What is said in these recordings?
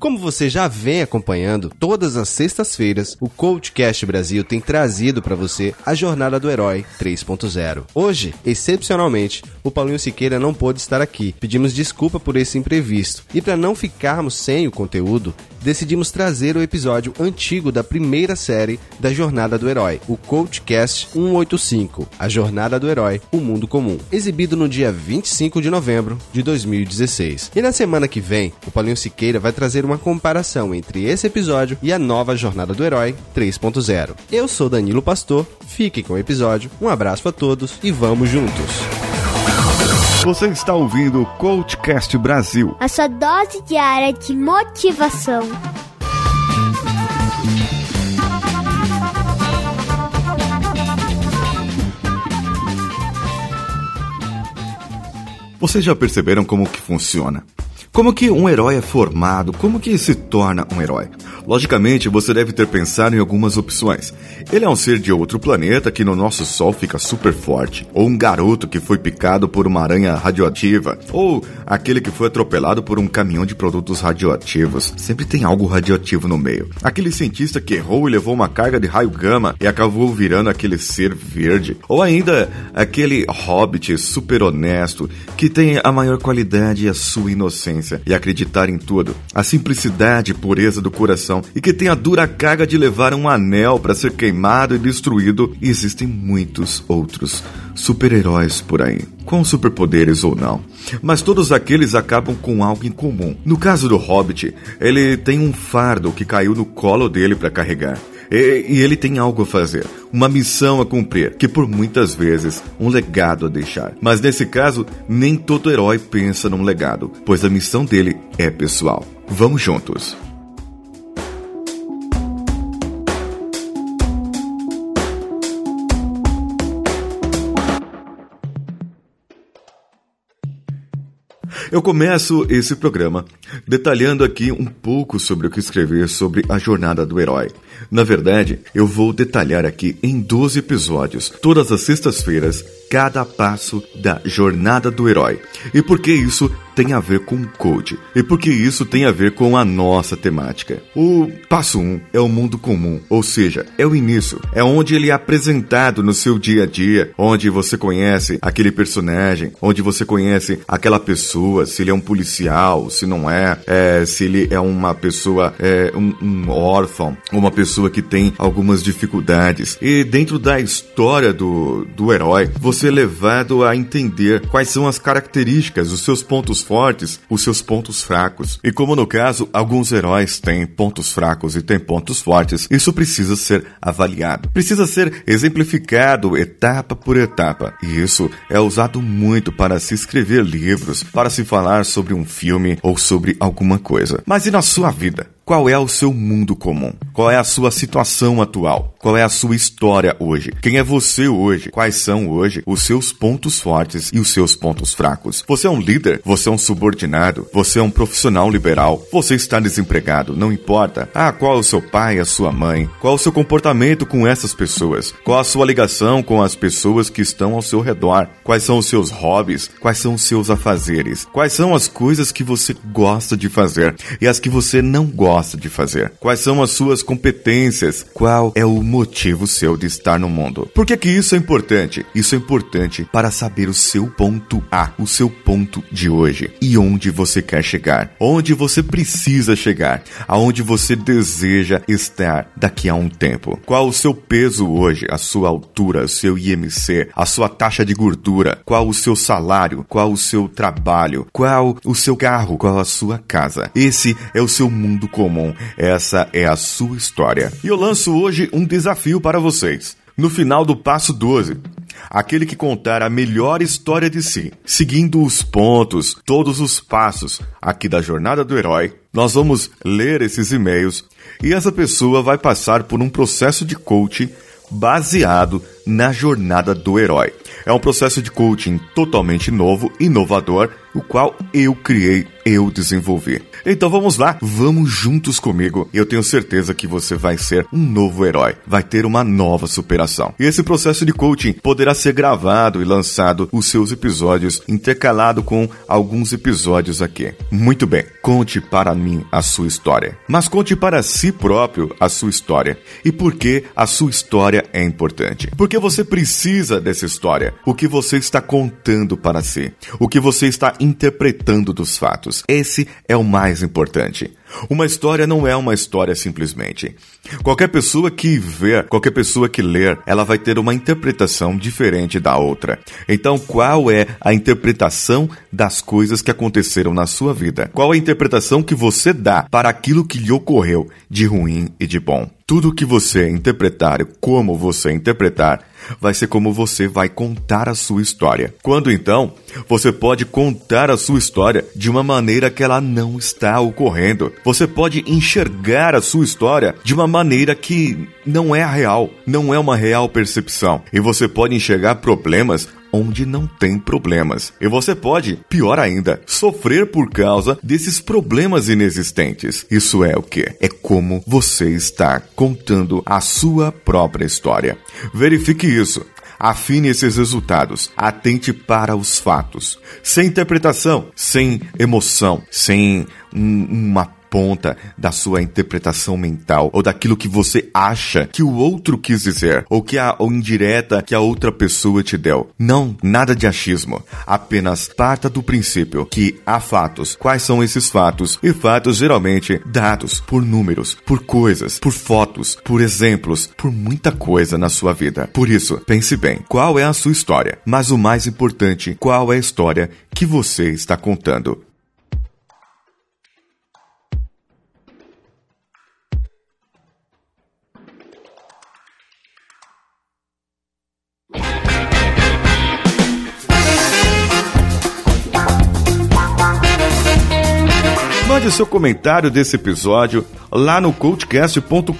Como você já vem acompanhando, todas as sextas-feiras, o Coachcast Brasil tem trazido para você a Jornada do Herói 3.0. Hoje, excepcionalmente, o Paulinho Siqueira não pôde estar aqui. Pedimos desculpa por esse imprevisto. E para não ficarmos sem o conteúdo, decidimos trazer o episódio antigo da primeira série da Jornada do Herói, o Coachcast 185, A Jornada do Herói, o Mundo Comum, exibido no dia 25 de novembro de 2016. E na semana que vem, o Paulinho Siqueira vai trazer uma comparação entre esse episódio e a nova Jornada do Herói 3.0. Eu sou Danilo Pastor, fiquem com o episódio, um abraço a todos e vamos juntos! Você está ouvindo o Coachcast Brasil. A sua dose diária de motivação. Vocês já perceberam como que funciona? Como que um herói é formado? Como que se torna um herói? Logicamente, você deve ter pensado em algumas opções. Ele é um ser de outro planeta que no nosso Sol fica super forte, ou um garoto que foi picado por uma aranha radioativa, ou aquele que foi atropelado por um caminhão de produtos radioativos. Sempre tem algo radioativo no meio. Aquele cientista que errou e levou uma carga de raio gama e acabou virando aquele ser verde, ou ainda aquele hobbit super honesto que tem a maior qualidade e a sua inocência e acreditar em tudo, a simplicidade e pureza do coração e que tem a dura carga de levar um anel para ser queimado e destruído. E existem muitos outros super-heróis por aí, com superpoderes ou não. Mas todos aqueles acabam com algo em comum. No caso do Hobbit, ele tem um fardo que caiu no colo dele para carregar. E, e, ele tem algo a fazer, uma missão a cumprir, que por muitas vezes um legado a deixar. Mas nesse caso, nem todo herói pensa num legado, pois a missão dele é pessoal. Vamos juntos. Eu começo esse programa detalhando aqui um pouco sobre o que escrever sobre a jornada do herói. Na verdade, eu vou detalhar aqui em 12 episódios, todas as sextas-feiras, cada passo da jornada do herói. E por que isso tem a ver com code? E por que isso tem a ver com a nossa temática? O passo 1 um é o mundo comum, ou seja, é o início, é onde ele é apresentado no seu dia a dia, onde você conhece aquele personagem, onde você conhece aquela pessoa, se ele é um policial, se não é, é se ele é uma pessoa, é, um, um órfão, uma pessoa que tem algumas dificuldades. E dentro da história do, do herói, você ser levado a entender quais são as características, os seus pontos fortes, os seus pontos fracos. E como no caso, alguns heróis têm pontos fracos e têm pontos fortes, isso precisa ser avaliado. Precisa ser exemplificado etapa por etapa. E isso é usado muito para se escrever livros, para se falar sobre um filme ou sobre alguma coisa. Mas e na sua vida? Qual é o seu mundo comum? Qual é a sua situação atual? Qual é a sua história hoje? Quem é você hoje? Quais são hoje os seus pontos fortes e os seus pontos fracos? Você é um líder? Você é um subordinado? Você é um profissional liberal? Você está desempregado? Não importa. Ah, qual é o seu pai, a sua mãe? Qual é o seu comportamento com essas pessoas? Qual a sua ligação com as pessoas que estão ao seu redor? Quais são os seus hobbies? Quais são os seus afazeres? Quais são as coisas que você gosta de fazer e as que você não gosta? Gosta de fazer? Quais são as suas competências? Qual é o motivo seu de estar no mundo? Por que, que isso é importante? Isso é importante para saber o seu ponto A, o seu ponto de hoje e onde você quer chegar, onde você precisa chegar, aonde você deseja estar daqui a um tempo. Qual o seu peso hoje, a sua altura, o seu IMC, a sua taxa de gordura, qual o seu salário, qual o seu trabalho, qual o seu carro, qual a sua casa. Esse é o seu mundo comum. Essa é a sua história. E eu lanço hoje um desafio para vocês. No final do passo 12, aquele que contar a melhor história de si, seguindo os pontos, todos os passos aqui da jornada do herói, nós vamos ler esses e-mails e essa pessoa vai passar por um processo de coaching baseado na jornada do herói. É um processo de coaching totalmente novo, inovador, o qual eu criei, eu desenvolvi. Então vamos lá, vamos juntos comigo. Eu tenho certeza que você vai ser um novo herói, vai ter uma nova superação. E esse processo de coaching poderá ser gravado e lançado os seus episódios intercalado com alguns episódios aqui. Muito bem, conte para mim a sua história, mas conte para si próprio a sua história. E por que a sua história é importante? Porque você precisa dessa história. O que você está contando para si, o que você está interpretando dos fatos. Esse é o mais importante. Uma história não é uma história simplesmente. Qualquer pessoa que ver, qualquer pessoa que ler, ela vai ter uma interpretação diferente da outra. Então, qual é a interpretação das coisas que aconteceram na sua vida? Qual a interpretação que você dá para aquilo que lhe ocorreu de ruim e de bom? Tudo que você interpretar, como você interpretar, vai ser como você vai contar a sua história. Quando então, você pode contar a sua história de uma maneira que ela não está ocorrendo. Você pode enxergar a sua história de uma maneira que não é a real, não é uma real percepção. E você pode enxergar problemas onde não tem problemas. E você pode, pior ainda, sofrer por causa desses problemas inexistentes. Isso é o que? É como você está contando a sua própria história. Verifique isso. Afine esses resultados. Atente para os fatos. Sem interpretação, sem emoção, sem um, uma ponta da sua interpretação mental ou daquilo que você acha que o outro quis dizer ou que a ou indireta que a outra pessoa te deu. Não, nada de achismo. Apenas parta do princípio que há fatos. Quais são esses fatos? E fatos geralmente dados por números, por coisas, por fotos, por exemplos, por muita coisa na sua vida. Por isso, pense bem, qual é a sua história? Mas o mais importante, qual é a história que você está contando? Mande seu comentário desse episódio lá no coachcast.com.br.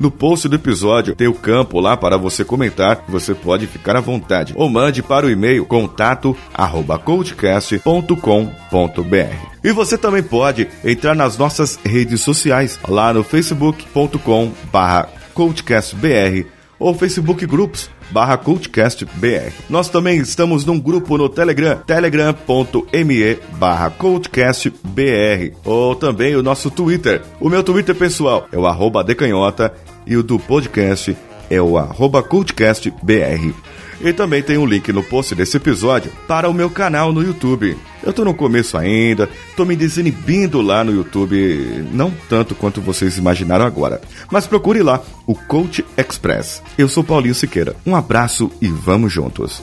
No post do episódio tem o campo lá para você comentar, você pode ficar à vontade. Ou mande para o e-mail contato@coachcast.com.br. E você também pode entrar nas nossas redes sociais, lá no facebook.com/coachcastbr ou Facebook Groups barra CultCastBR. Nós também estamos num grupo no Telegram, telegram.me barra CultCastBR. Ou também o nosso Twitter. O meu Twitter pessoal é o arroba decanhota e o do podcast é o arroba CultCastBR. E também tem um link no post desse episódio para o meu canal no YouTube. Eu tô no começo ainda, tô me desinibindo lá no YouTube, não tanto quanto vocês imaginaram agora. Mas procure lá o Coach Express. Eu sou Paulinho Siqueira. Um abraço e vamos juntos.